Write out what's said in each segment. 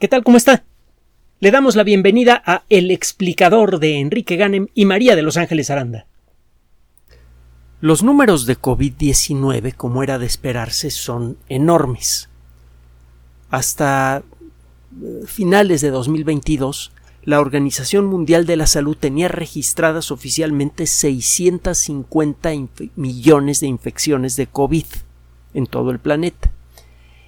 ¿Qué tal? ¿Cómo está? Le damos la bienvenida a El explicador de Enrique Ganem y María de Los Ángeles Aranda. Los números de COVID-19, como era de esperarse, son enormes. Hasta eh, finales de 2022, la Organización Mundial de la Salud tenía registradas oficialmente 650 millones de infecciones de COVID en todo el planeta.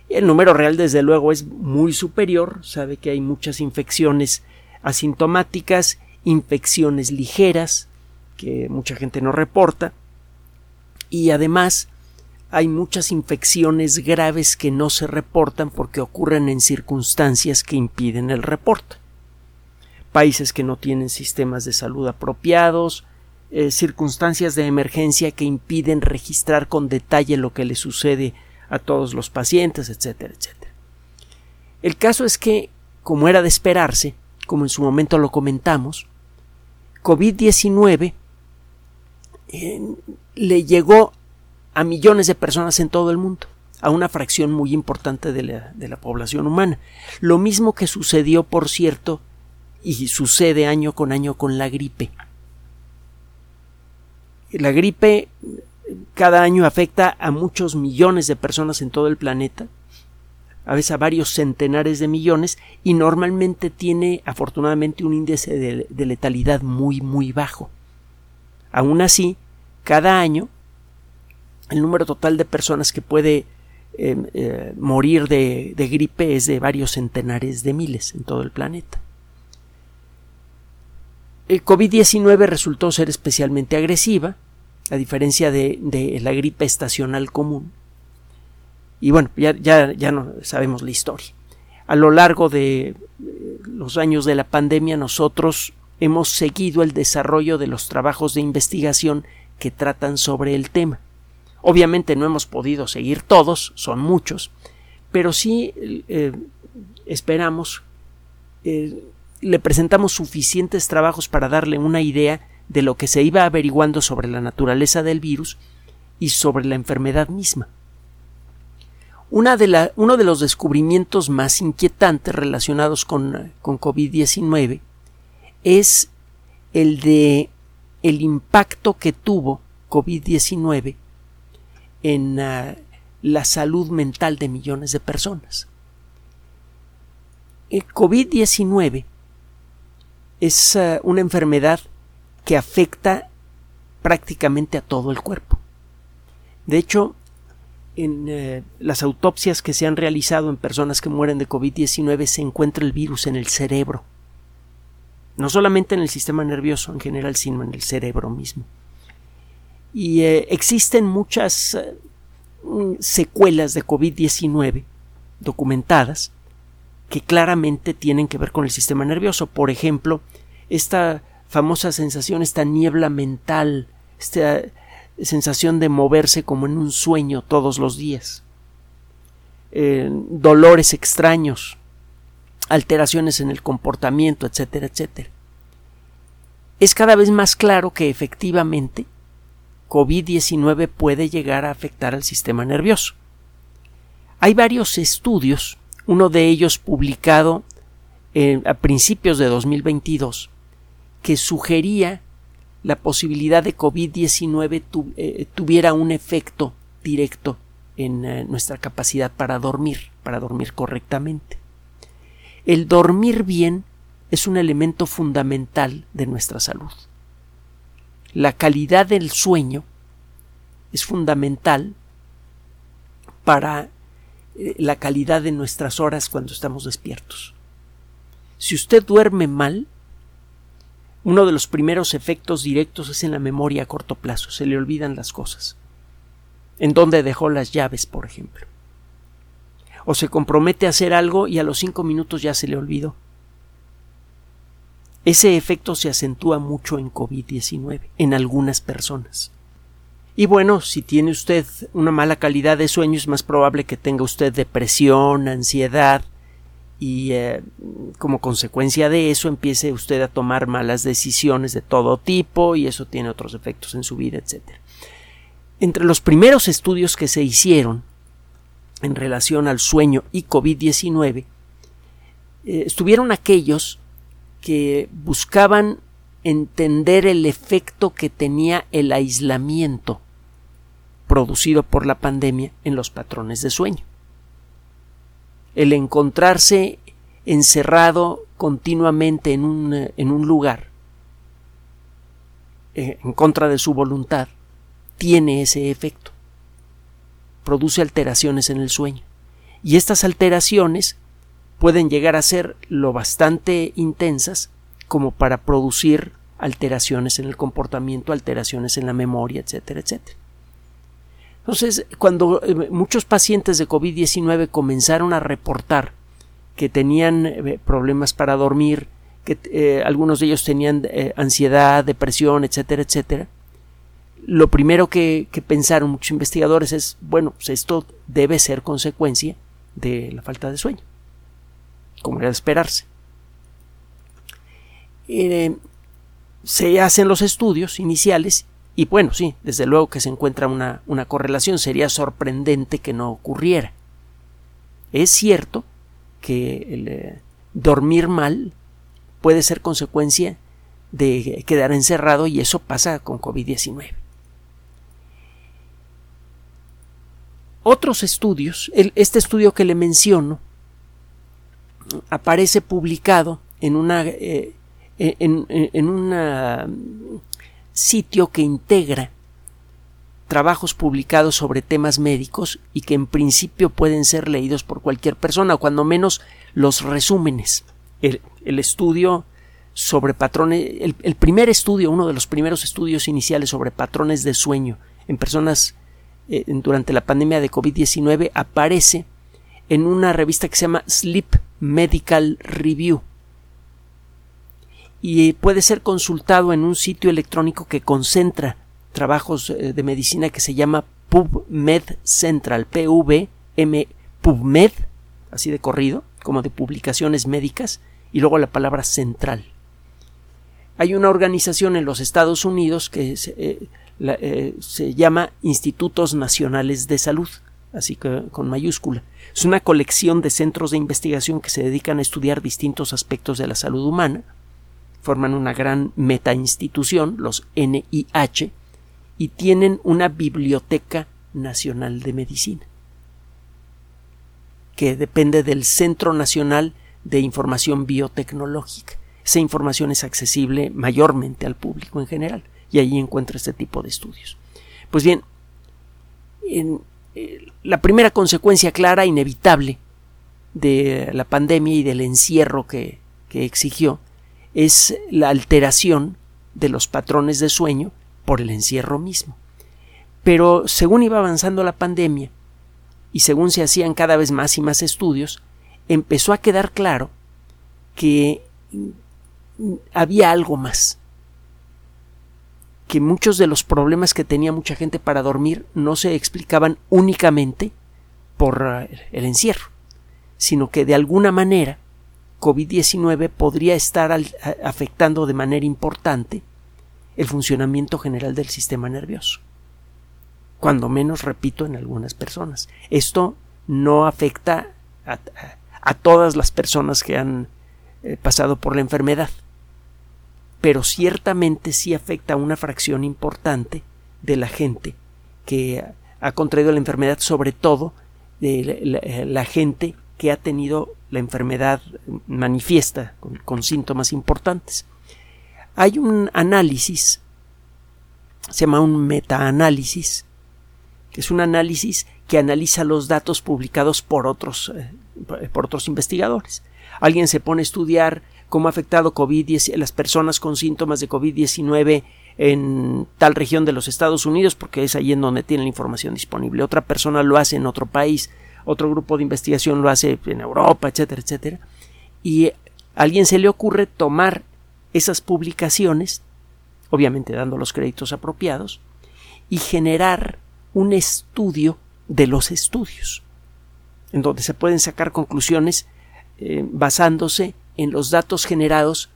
El número real, desde luego, es muy superior. Sabe que hay muchas infecciones asintomáticas, infecciones ligeras, que mucha gente no reporta. Y además hay muchas infecciones graves que no se reportan porque ocurren en circunstancias que impiden el reporte. Países que no tienen sistemas de salud apropiados, eh, circunstancias de emergencia que impiden registrar con detalle lo que le sucede a todos los pacientes, etcétera, etcétera. El caso es que, como era de esperarse, como en su momento lo comentamos, COVID-19 eh, le llegó a millones de personas en todo el mundo, a una fracción muy importante de la, de la población humana. Lo mismo que sucedió, por cierto, y sucede año con año con la gripe. La gripe cada año afecta a muchos millones de personas en todo el planeta, a veces a varios centenares de millones, y normalmente tiene afortunadamente un índice de, letalidad muy muy bajo. Aún así, cada año el número total de personas que puede em, eh, morir de, de gripe es de varios centenares de miles en todo el planeta. El COVID-19 resultó ser especialmente agresiva, a diferencia de, la gripe estacional común. Y bueno, ya, ya, ya no sabemos la historia. A lo largo de eh, los años de la pandemia nosotros hemos seguido el desarrollo de los trabajos de investigación que tratan sobre el tema. Obviamente no hemos podido seguir todos, son muchos, pero sí eh, esperamos, eh, le presentamos suficientes trabajos para darle una idea de lo que se iba averiguando sobre la naturaleza del virus y sobre la enfermedad misma. Una de uno de los descubrimientos más inquietantes relacionados con, con COVID-19 es el de el impacto que tuvo COVID-19 en ah, la salud mental de millones de personas. El COVID-19 es ah, una enfermedad que afecta prácticamente a todo el cuerpo. De hecho, en eh, las autopsias que se han realizado en personas que mueren de COVID-19 se encuentra el virus en el cerebro. No solamente en el sistema nervioso en general, sino en el cerebro mismo. Y eh, existen muchas eh, secuelas de COVID-19 documentadas que claramente tienen que ver con el sistema nervioso. Por ejemplo, esta famosa sensación, esta niebla mental, esta sensación de moverse como en un sueño todos los días, eh, dolores extraños, alteraciones en el comportamiento, etcétera, etcétera. Es cada vez más claro que efectivamente COVID-19 puede llegar a afectar al sistema nervioso. Hay varios estudios, uno de ellos publicado eh, a principios de 2022, que sugería la posibilidad de COVID-19 eh, tuviera un efecto directo en eh, nuestra capacidad para dormir, para dormir correctamente. El dormir bien es un elemento fundamental de nuestra salud. La calidad del sueño es fundamental para eh, la calidad de nuestras horas cuando estamos despiertos. Si usted duerme mal, uno de los primeros efectos directos es en la memoria a corto plazo, se le olvidan las cosas. En dónde dejó las llaves, por ejemplo. O se compromete a hacer algo y a los cinco minutos ya se le olvidó. Ese efecto se acentúa mucho en COVID-19, en algunas personas. Y bueno, si tiene usted una mala calidad de sueño, es más probable que tenga usted depresión, ansiedad, y eh, como consecuencia de eso empiece usted a tomar malas decisiones de todo tipo y eso tiene otros efectos en su vida, etc. Entre los primeros estudios que se hicieron en relación al sueño y COVID-19, eh, estuvieron aquellos que buscaban entender el efecto que tenía el aislamiento producido por la pandemia en los patrones de sueño. El encontrarse encerrado continuamente en un, en un lugar eh, en contra de su voluntad tiene ese efecto. Produce alteraciones en el sueño. Y estas alteraciones pueden llegar a ser lo bastante intensas como para producir alteraciones en el comportamiento, alteraciones en la memoria, etcétera, etcétera. Entonces, cuando eh, muchos pacientes de COVID-19 comenzaron a reportar que tenían eh, problemas para dormir, que eh, algunos de ellos tenían ansiedad, depresión, etcétera, etcétera, lo primero que, pensaron muchos investigadores es, bueno, pues esto debe ser consecuencia de la falta de sueño, como era de esperarse. se hacen los estudios iniciales y bueno, sí, desde luego que se encuentra una, una correlación. Sería sorprendente que no ocurriera. Es cierto que el, eh, dormir mal puede ser consecuencia de quedar encerrado y eso pasa con COVID-19. Otros estudios, este estudio que le menciono, aparece publicado en una, eh, en, en, una sitio que integra trabajos publicados sobre temas médicos y que en principio pueden ser leídos por cualquier persona, o cuando menos los resúmenes. El, estudio sobre patrones, el, primer estudio, uno de los primeros estudios iniciales sobre patrones de sueño en personas eh, durante la pandemia de COVID-19 aparece en una revista que se llama Sleep Medical Review y puede ser consultado en un sitio electrónico que concentra trabajos eh, de medicina que se llama PubMed Central, PVM PubMed, así de corrido, como de publicaciones médicas, y luego la palabra central. Hay una organización en los Estados Unidos que se, eh, eh, se llama Institutos Nacionales de Salud, así que con mayúscula. Es una colección de centros de investigación que se dedican a estudiar distintos aspectos de la salud humana forman una gran meta institución, los NIH, y tienen una biblioteca nacional de medicina, que depende del Centro Nacional de Información Biotecnológica. Esa información es accesible mayormente al público en general, y allí encuentra este tipo de estudios. Pues bien, en, eh, la primera consecuencia clara, inevitable, de la pandemia y del encierro que, que exigió es la alteración de los patrones de sueño por el encierro mismo. Pero según iba avanzando la pandemia y según se hacían cada vez más y más estudios, empezó a quedar claro que había algo más, que muchos de los problemas que tenía mucha gente para dormir no se explicaban únicamente por el encierro, sino que de alguna manera COVID-19 podría estar afectando de manera importante el funcionamiento general del sistema nervioso. Cuando menos, repito, en algunas personas. Esto no afecta a, todas las personas que han eh, pasado por la enfermedad, pero ciertamente sí afecta a una fracción importante de la gente que ha contraído la enfermedad, sobre todo de la gente que ha tenido la enfermedad manifiesta con, síntomas importantes. Hay un análisis, se llama un metaanálisis, que es un análisis que analiza los datos publicados por otros, eh, por otros investigadores. Alguien se pone a estudiar cómo ha afectado COVID las personas con síntomas de COVID-19 en tal región de los Estados Unidos, porque es ahí en donde tiene la información disponible. Otra persona lo hace en otro país otro grupo de investigación lo hace en Europa, etcétera, etcétera. Y a alguien se le ocurre tomar esas publicaciones, obviamente dando los créditos apropiados, y generar un estudio de los estudios, en donde se pueden sacar conclusiones eh, basándose en los datos generados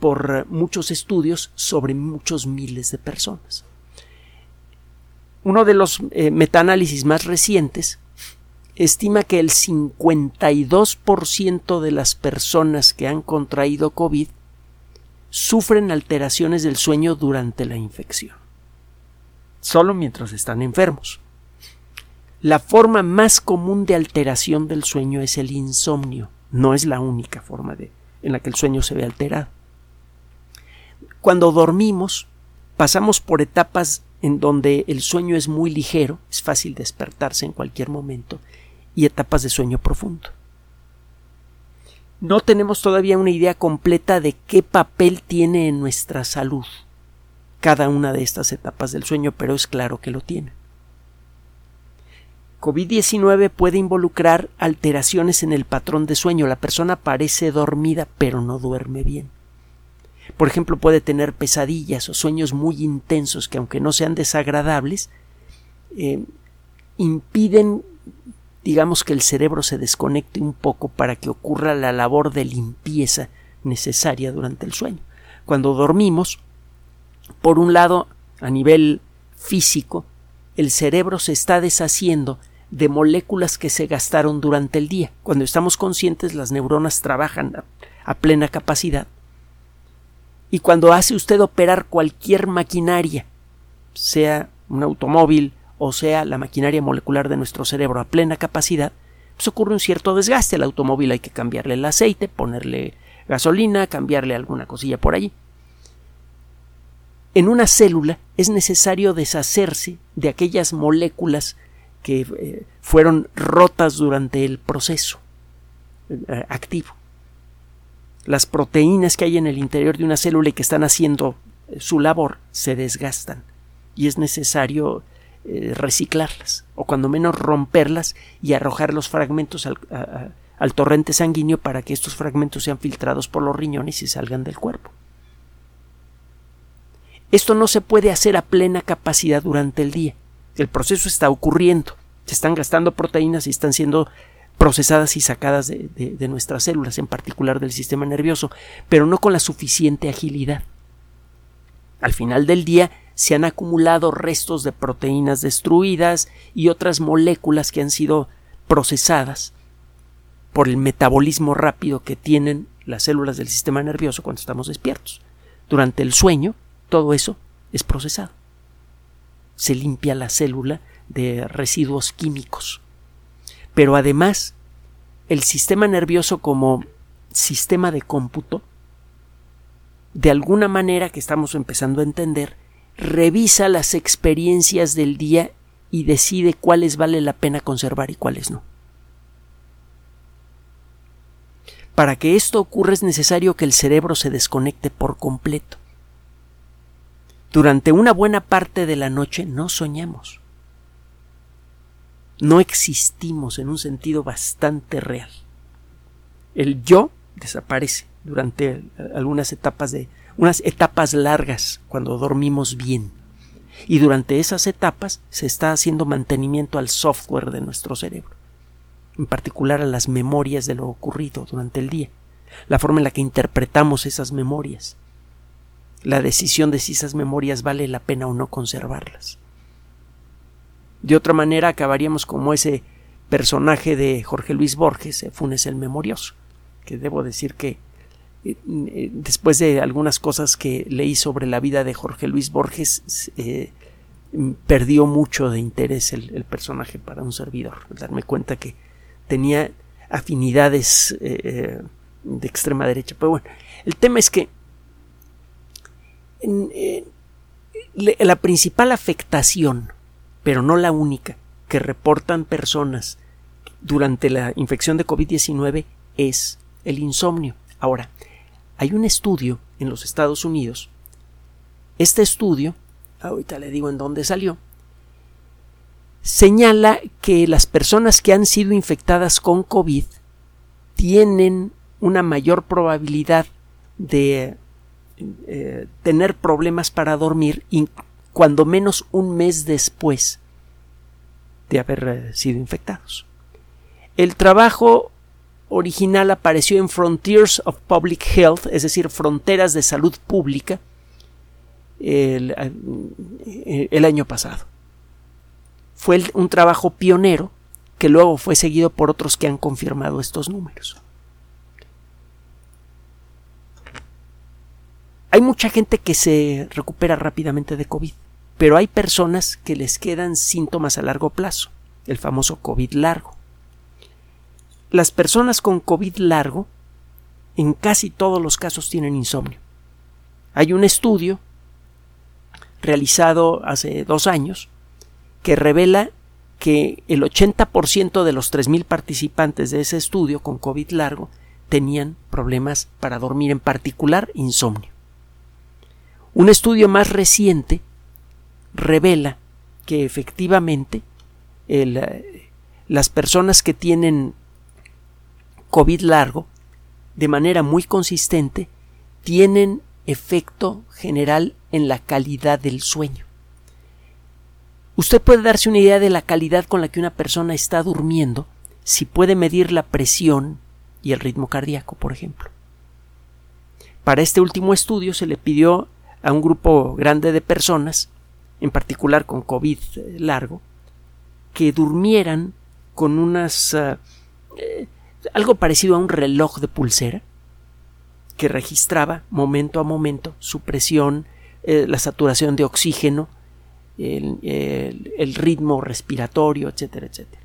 por muchos estudios sobre muchos miles de personas. Uno de los eh, metaanálisis más recientes estima que el 52% de las personas que han contraído COVID sufren alteraciones del sueño durante la infección, solo mientras están enfermos. La forma más común de alteración del sueño es el insomnio, no es la única forma de, en la que el sueño se ve alterado. Cuando dormimos, pasamos por etapas en donde el sueño es muy ligero, es fácil despertarse en cualquier momento, y etapas de sueño profundo. No tenemos todavía una idea completa de qué papel tiene en nuestra salud cada una de estas etapas del sueño, pero es claro que lo tiene. COVID-19 puede involucrar alteraciones en el patrón de sueño. La persona parece dormida, pero no duerme bien. Por ejemplo, puede tener pesadillas o sueños muy intensos que, aunque no sean desagradables, eh, impiden digamos que el cerebro se desconecte un poco para que ocurra la labor de limpieza necesaria durante el sueño. Cuando dormimos, por un lado, a nivel físico, el cerebro se está deshaciendo de moléculas que se gastaron durante el día. Cuando estamos conscientes, las neuronas trabajan a, plena capacidad. Y cuando hace usted operar cualquier maquinaria, sea un automóvil, o sea la maquinaria molecular de nuestro cerebro a plena capacidad, pues ocurre un cierto desgaste. Al automóvil hay que cambiarle el aceite, ponerle gasolina, cambiarle alguna cosilla por allí. En una célula es necesario deshacerse de aquellas moléculas que eh, fueron rotas durante el proceso eh, activo. Las proteínas que hay en el interior de una célula y que están haciendo eh, su labor se desgastan y es necesario eh, reciclarlas o cuando menos romperlas y arrojar los fragmentos al, torrente sanguíneo para que estos fragmentos sean filtrados por los riñones y salgan del cuerpo. Esto no se puede hacer a plena capacidad durante el día. El proceso está ocurriendo. Se están gastando proteínas y están siendo procesadas y sacadas de, nuestras células, en particular del sistema nervioso, pero no con la suficiente agilidad. Al final del día, se han acumulado restos de proteínas destruidas y otras moléculas que han sido procesadas por el metabolismo rápido que tienen las células del sistema nervioso cuando estamos despiertos. Durante el sueño, todo eso es procesado. Se limpia la célula de residuos químicos. Pero además, el sistema nervioso como sistema de cómputo, de alguna manera que estamos empezando a entender, revisa las experiencias del día y decide cuáles vale la pena conservar y cuáles no. Para que esto ocurra es necesario que el cerebro se desconecte por completo. Durante una buena parte de la noche no soñamos. No existimos en un sentido bastante real. El yo desaparece durante algunas etapas de unas etapas largas cuando dormimos bien. Y durante esas etapas se está haciendo mantenimiento al software de nuestro cerebro, en particular a las memorias de lo ocurrido durante el día, la forma en la que interpretamos esas memorias, la decisión de si esas memorias vale la pena o no conservarlas. De otra manera acabaríamos como ese personaje de Jorge Luis Borges, Funes el Memorioso, que debo decir que después de algunas cosas que leí sobre la vida de Jorge Luis Borges, eh, perdió mucho de interés el, personaje para un servidor. Darme cuenta que tenía afinidades eh, de extrema derecha. Pero bueno, el tema es que la principal afectación, pero no la única, que reportan personas durante la infección de COVID-19 es el insomnio. Ahora, hay un estudio en los Estados Unidos. Este estudio, ahorita le digo en dónde salió, señala que las personas que han sido infectadas con COVID tienen una mayor probabilidad de eh, tener problemas para dormir cuando menos un mes después de haber eh, sido infectados. El trabajo original apareció en Frontiers of Public Health, es decir, Fronteras de Salud Pública, el, eh, año pasado. Fue un trabajo pionero que luego fue seguido por otros que han confirmado estos números. Hay mucha gente que se recupera rápidamente de COVID, pero hay personas que les quedan síntomas a largo plazo, el famoso COVID largo. Las personas con COVID largo en casi todos los casos tienen insomnio. Hay un estudio realizado hace dos años que revela que el 80% de los 3.000 participantes de ese estudio con COVID largo tenían problemas para dormir, en particular insomnio. Un estudio más reciente revela que efectivamente eh, las personas que tienen COVID largo, de manera muy consistente, tienen efecto general en la calidad del sueño. Usted puede darse una idea de la calidad con la que una persona está durmiendo si puede medir la presión y el ritmo cardíaco, por ejemplo. Para este último estudio se le pidió a un grupo grande de personas, en particular con COVID largo, que durmieran con unas eh, algo parecido a un reloj de pulsera que registraba momento a momento su presión, eh, la saturación de oxígeno, el, ritmo respiratorio, etcétera, etcétera.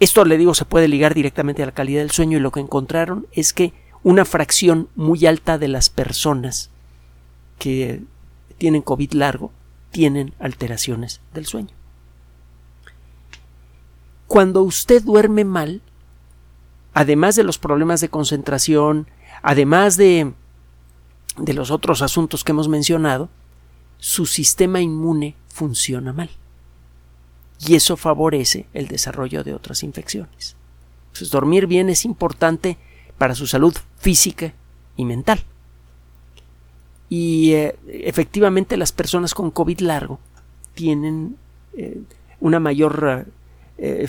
Esto, le digo, se puede ligar directamente a la calidad del sueño y lo que encontraron es que una fracción muy alta de las personas que tienen COVID largo tienen alteraciones del sueño. Cuando usted duerme mal, además de los problemas de concentración, además de los otros asuntos que hemos mencionado, su sistema inmune funciona mal. Y eso favorece el desarrollo de otras infecciones. Entonces, dormir bien es importante para su salud física y mental. Y eh, efectivamente las personas con COVID largo tienen eh, una mayor eh,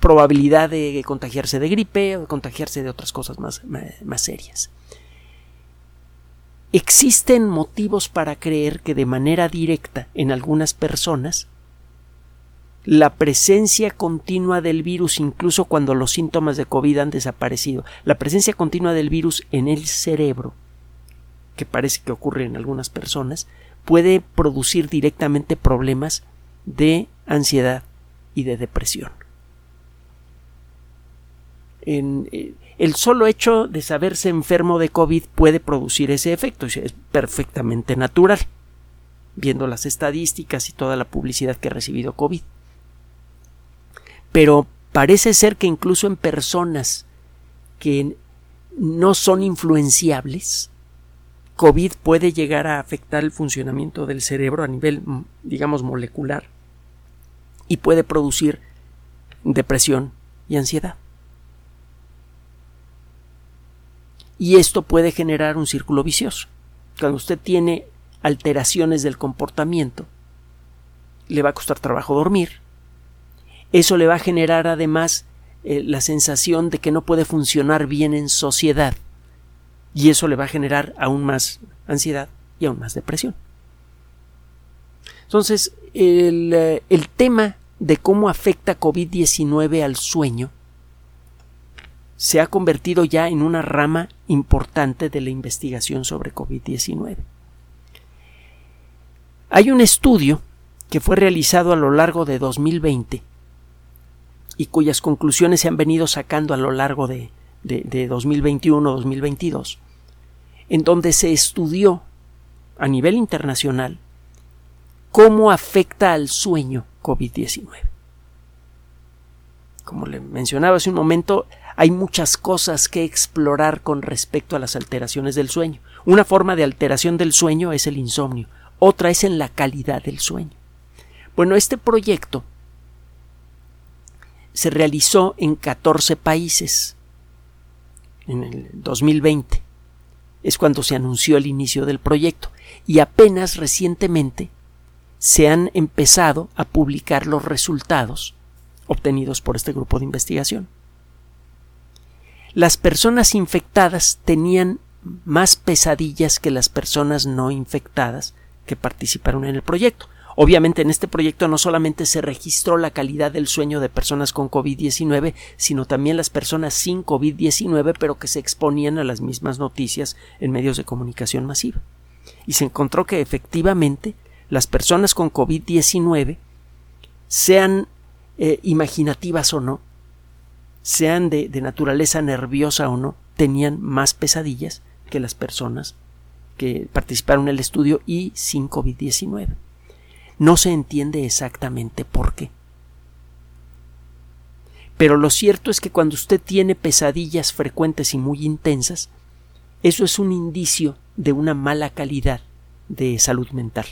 probabilidad de contagiarse de gripe o de contagiarse de otras cosas más, más serias. Existen motivos para creer que de manera directa en algunas personas la presencia continua del virus, incluso cuando los síntomas de COVID han desaparecido, la presencia continua del virus en el cerebro, que parece que ocurre en algunas personas, puede producir directamente problemas de ansiedad y de depresión. Eh, el solo hecho de saberse enfermo de COVID puede producir ese efecto, es perfectamente natural, viendo las estadísticas y toda la publicidad que ha recibido COVID. Pero parece ser que incluso en personas que no son influenciables, COVID puede llegar a afectar el funcionamiento del cerebro a nivel, digamos, molecular y puede producir depresión y ansiedad. y esto puede generar un círculo vicioso. Cuando usted tiene alteraciones del comportamiento, le va a costar trabajo dormir. Eso le va a generar además eh, la sensación de que no puede funcionar bien en sociedad y eso le va a generar aún más ansiedad y aún más depresión. Entonces, el, eh, el tema de cómo afecta COVID-19 al sueño se ha convertido ya en una rama importante de la investigación sobre COVID-19. Hay un estudio que fue realizado a lo largo de 2020 y cuyas conclusiones se han venido sacando a lo largo de, de 2021-2022, en donde se estudió a nivel internacional cómo afecta al sueño COVID-19. Como le mencionaba hace un momento, hay muchas cosas que explorar con respecto a las alteraciones del sueño. Una forma de alteración del sueño es el insomnio, otra es en la calidad del sueño. Bueno, este proyecto se realizó en 14 países en el 2020. Es cuando se anunció el inicio del proyecto y apenas recientemente se han empezado a publicar los resultados obtenidos por este grupo de investigación las personas infectadas tenían más pesadillas que las personas no infectadas que participaron en el proyecto. Obviamente en este proyecto no solamente se registró la calidad del sueño de personas con COVID-19, sino también las personas sin COVID-19, pero que se exponían a las mismas noticias en medios de comunicación masiva. Y se encontró que efectivamente las personas con COVID-19, sean eh, imaginativas o no, sean de, de naturaleza nerviosa o no, tenían más pesadillas que las personas que participaron en el estudio y sin COVID-19. No se entiende exactamente por qué. Pero lo cierto es que cuando usted tiene pesadillas frecuentes y muy intensas, eso es un indicio de una mala calidad de salud mental.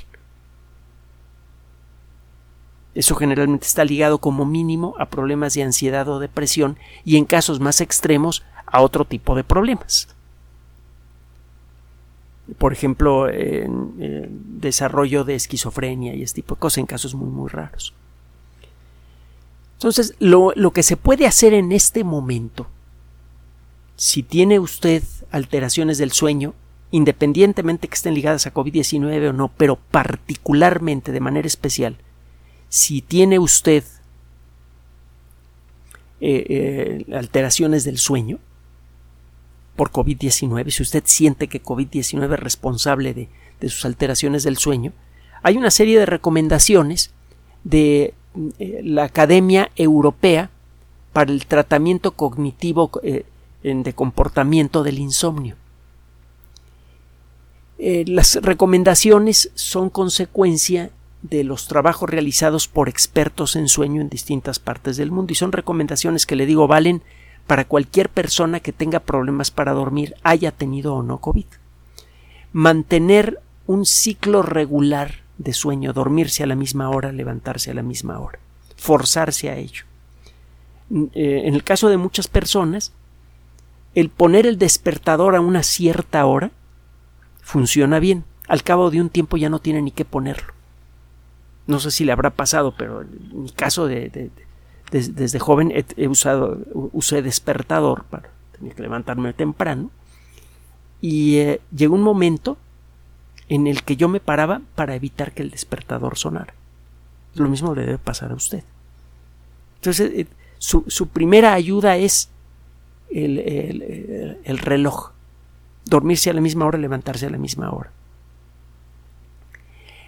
Eso generalmente está ligado como mínimo a problemas de ansiedad o depresión y en casos más extremos a otro tipo de problemas por ejemplo, en, desarrollo de esquizofrenia y este tipo de cosas en casos muy, muy raros. Entonces, lo, lo que se puede hacer en este momento, si tiene usted alteraciones del sueño, independientemente que estén ligadas a COVID-19 o no, pero particularmente de manera especial, si tiene usted eh, eh, alteraciones del sueño, por COVID-19, si usted siente que COVID-19 es responsable de, sus alteraciones del sueño, hay una serie de recomendaciones de eh, la Academia Europea para el Tratamiento Cognitivo de Comportamiento del Insomnio. Las recomendaciones son consecuencia de los trabajos realizados por expertos en sueño en distintas partes del mundo y son recomendaciones que le digo valen para cualquier persona que tenga problemas para dormir, haya tenido o no COVID. Mantener un ciclo regular de sueño, dormirse a la misma hora, levantarse a la misma hora, forzarse a ello. Eh, en el caso de muchas personas, el poner el despertador a una cierta hora funciona bien. Al cabo de un tiempo ya no tiene ni que ponerlo. No sé si le habrá pasado, pero en mi caso de desde, joven he, usado, usé despertador para tener que levantarme temprano y eh, llegó un momento en el que yo me paraba para evitar que el despertador sonara. Lo mismo le debe pasar a usted. Entonces, eh, su, primera ayuda es el, el, el, reloj. Dormirse a la misma hora, levantarse a la misma hora.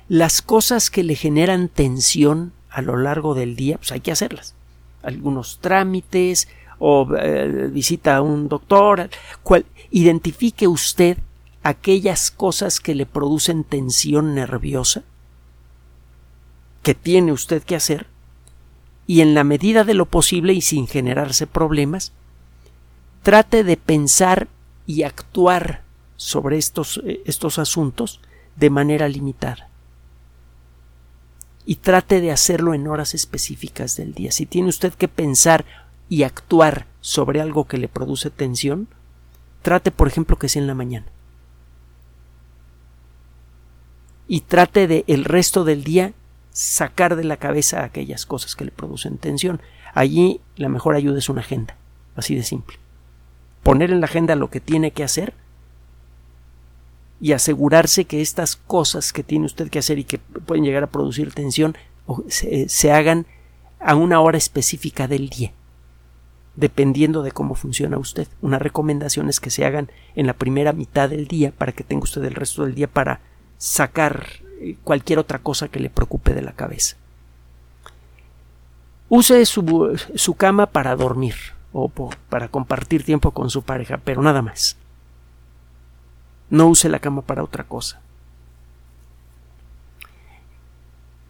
Las cosas que le generan tensión a lo largo del día, pues hay que hacerlas. Algunos trámites o eh, visita a un doctor, identifique usted aquellas cosas que le producen tensión nerviosa que tiene usted que hacer y en la medida de lo posible y sin generarse problemas, trate de pensar y actuar sobre estos, eh, estos asuntos de manera limitada y trate de hacerlo en horas específicas del día. Si tiene usted que pensar y actuar sobre algo que le produce tensión, trate, por ejemplo, que sea en la mañana. Y trate de el resto del día sacar de la cabeza aquellas cosas que le producen tensión. Allí la mejor ayuda es una agenda, así de simple. Poner en la agenda lo que tiene que hacer y asegurarse que estas cosas que tiene usted que hacer y que pueden llegar a producir tensión se, hagan a una hora específica del día dependiendo de cómo funciona usted. Una recomendación es que se hagan en la primera mitad del día para que tenga usted el resto del día para sacar eh, cualquier otra cosa que le preocupe de la cabeza. Use su, su cama para dormir o para compartir tiempo con su pareja, pero nada más. No use la cama para otra cosa.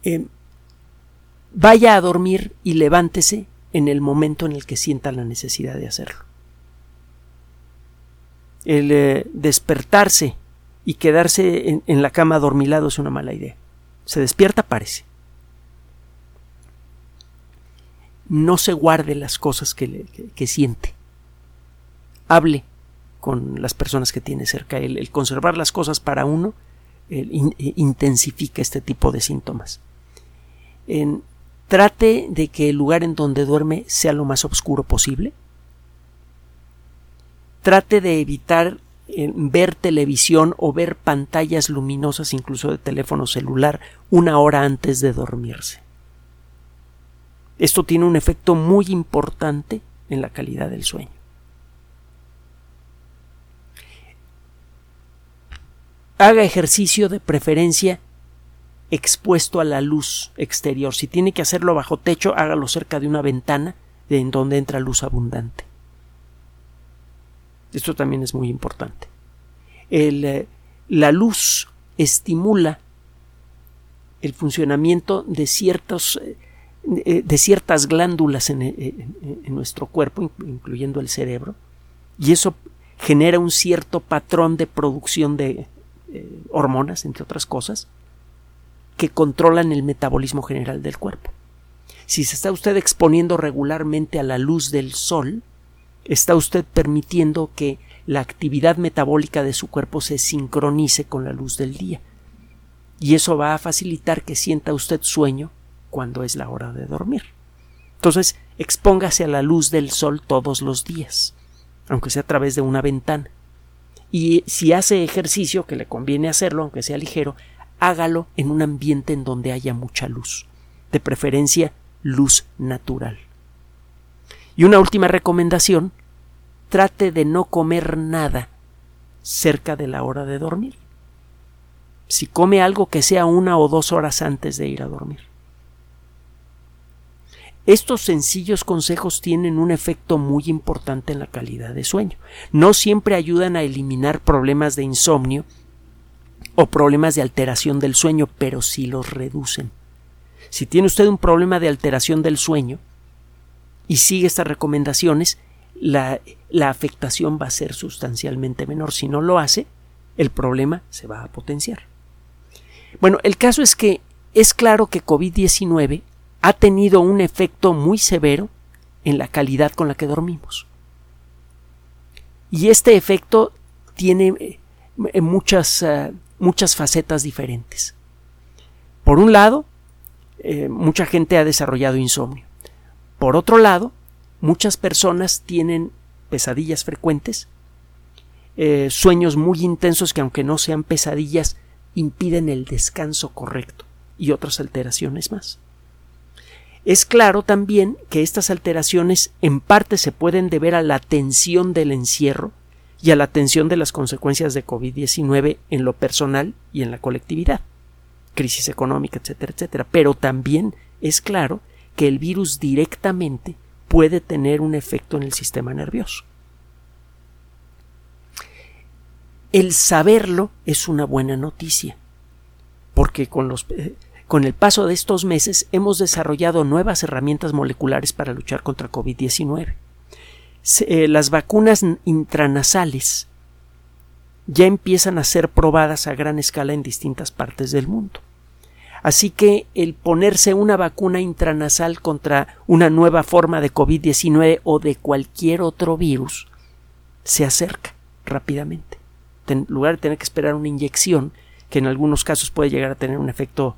Eh, vaya a dormir y levántese en el momento en el que sienta la necesidad de hacerlo. El eh, despertarse y quedarse en, la cama adormilado es una mala idea. Se despierta, parece. No se guarde las cosas que, que siente. Hable con las personas que tiene cerca. El, conservar las cosas para uno eh, intensifica este tipo de síntomas. trate de que el lugar en donde duerme sea lo más oscuro posible. Trate de evitar ver televisión o ver pantallas luminosas, incluso de teléfono celular, una hora antes de dormirse. Esto tiene un efecto muy importante en la calidad del sueño. Haga ejercicio de preferencia expuesto a la luz exterior. Si tiene que hacerlo bajo techo, hágalo cerca de una ventana en donde entra luz abundante. Esto también es muy importante. Eh, la luz estimula el funcionamiento de, ciertos, eh, eh, de ciertas glándulas en, nuestro cuerpo, incluyendo el cerebro, y eso genera un cierto patrón de producción de hormonas, entre otras cosas, que controlan el metabolismo general del cuerpo. Si se está usted exponiendo regularmente a la luz del sol, está usted permitiendo que la actividad metabólica de su cuerpo se sincronice con la luz del día. Y eso va a facilitar que sienta usted sueño cuando es la hora de dormir. Entonces, expóngase a la luz del sol todos los días, aunque sea a través de una ventana. Y si hace ejercicio, que le conviene hacerlo, aunque sea ligero, hágalo en un ambiente en donde haya mucha luz, de preferencia luz natural. Y una última recomendación, trate de no comer nada cerca de la hora de dormir. Si come algo que sea una o dos horas antes de ir a dormir. Estos sencillos consejos tienen un efecto muy importante en la calidad de sueño. No siempre ayudan a eliminar problemas de insomnio o problemas de alteración del sueño, pero sí los reducen. Si tiene usted un problema de alteración del sueño y sigue estas recomendaciones, la, la, afectación va a ser sustancialmente menor. Si no lo hace, el problema se va a potenciar. Bueno, el caso es que es claro que COVID-19 ha tenido un efecto muy severo en la calidad con la que dormimos. Y este efecto tiene eh, muchas eh, muchas facetas diferentes. Por un lado, eh, mucha gente ha desarrollado insomnio. Por otro lado, muchas personas tienen pesadillas frecuentes, sueños muy intensos que aunque no sean pesadillas, impiden el descanso correcto y otras alteraciones más. Es claro también que estas alteraciones en parte se pueden deber a la tensión del encierro y a la atención de las consecuencias de COVID-19 en lo personal y en la colectividad, crisis económica, etcétera, etcétera. Pero también es claro que el virus directamente puede tener un efecto en el sistema nervioso. El saberlo es una buena noticia, porque con, los, eh, con el paso de estos meses hemos desarrollado nuevas herramientas moleculares para luchar contra COVID-19. Eh, las vacunas intranasales ya empiezan a ser probadas a gran escala en distintas partes del mundo. Así que el ponerse una vacuna intranasal contra una nueva forma de COVID-19 o de cualquier otro virus se acerca rápidamente. En lugar de tener que esperar una inyección, que en algunos casos puede llegar a tener un efecto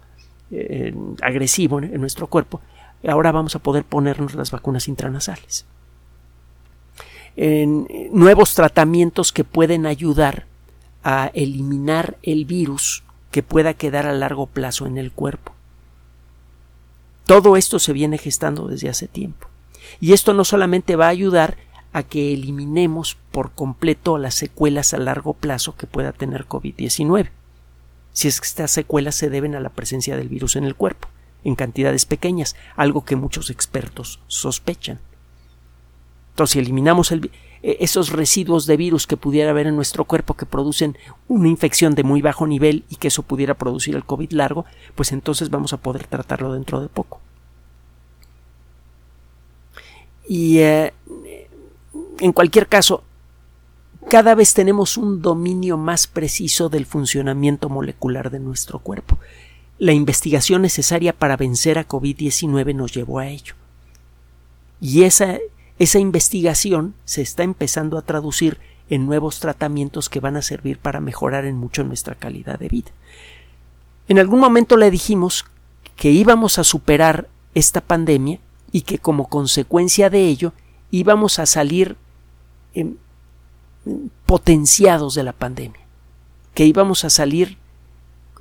eh, agresivo en nuestro cuerpo, ahora vamos a poder ponernos las vacunas intranasales en nuevos tratamientos que pueden ayudar a eliminar el virus que pueda quedar a largo plazo en el cuerpo. Todo esto se viene gestando desde hace tiempo. Y esto no solamente va a ayudar a que eliminemos por completo las secuelas a largo plazo que pueda tener COVID-19, si es que estas secuelas se deben a la presencia del virus en el cuerpo, en cantidades pequeñas, algo que muchos expertos sospechan. Entonces, si eliminamos e, esos residuos de virus que pudiera haber en nuestro cuerpo que producen una infección de muy bajo nivel y que eso pudiera producir el COVID largo, pues entonces vamos a poder tratarlo dentro de poco. Y eh, en cualquier caso, cada vez tenemos un dominio más preciso del funcionamiento molecular de nuestro cuerpo. La investigación necesaria para vencer a COVID-19 nos llevó a ello. Y esa esa investigación se está empezando a traducir en nuevos tratamientos que van a servir para mejorar en mucho nuestra calidad de vida. En algún momento le dijimos que íbamos a superar esta pandemia y que como consecuencia de ello íbamos a salir potenciados de la pandemia, que íbamos a salir,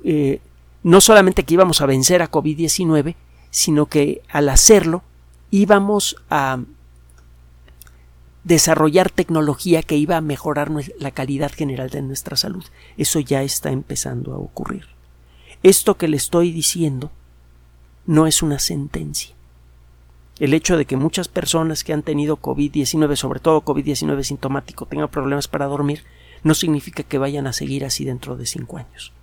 eh, no solamente que íbamos a vencer a COVID-19, sino que al hacerlo íbamos a desarrollar tecnología que iba a mejorar la calidad general de nuestra salud. Eso ya está empezando a ocurrir. Esto que le estoy diciendo no es una sentencia. El hecho de que muchas personas que han tenido COVID-19, sobre todo COVID-19 sintomático, tengan problemas para dormir, no significa que vayan a seguir así dentro de cinco años.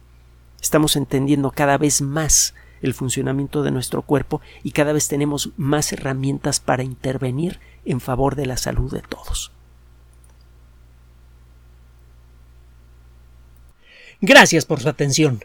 Estamos entendiendo cada vez más el funcionamiento de nuestro cuerpo y cada vez tenemos más herramientas para intervenir en favor de la salud de todos. Gracias por su atención.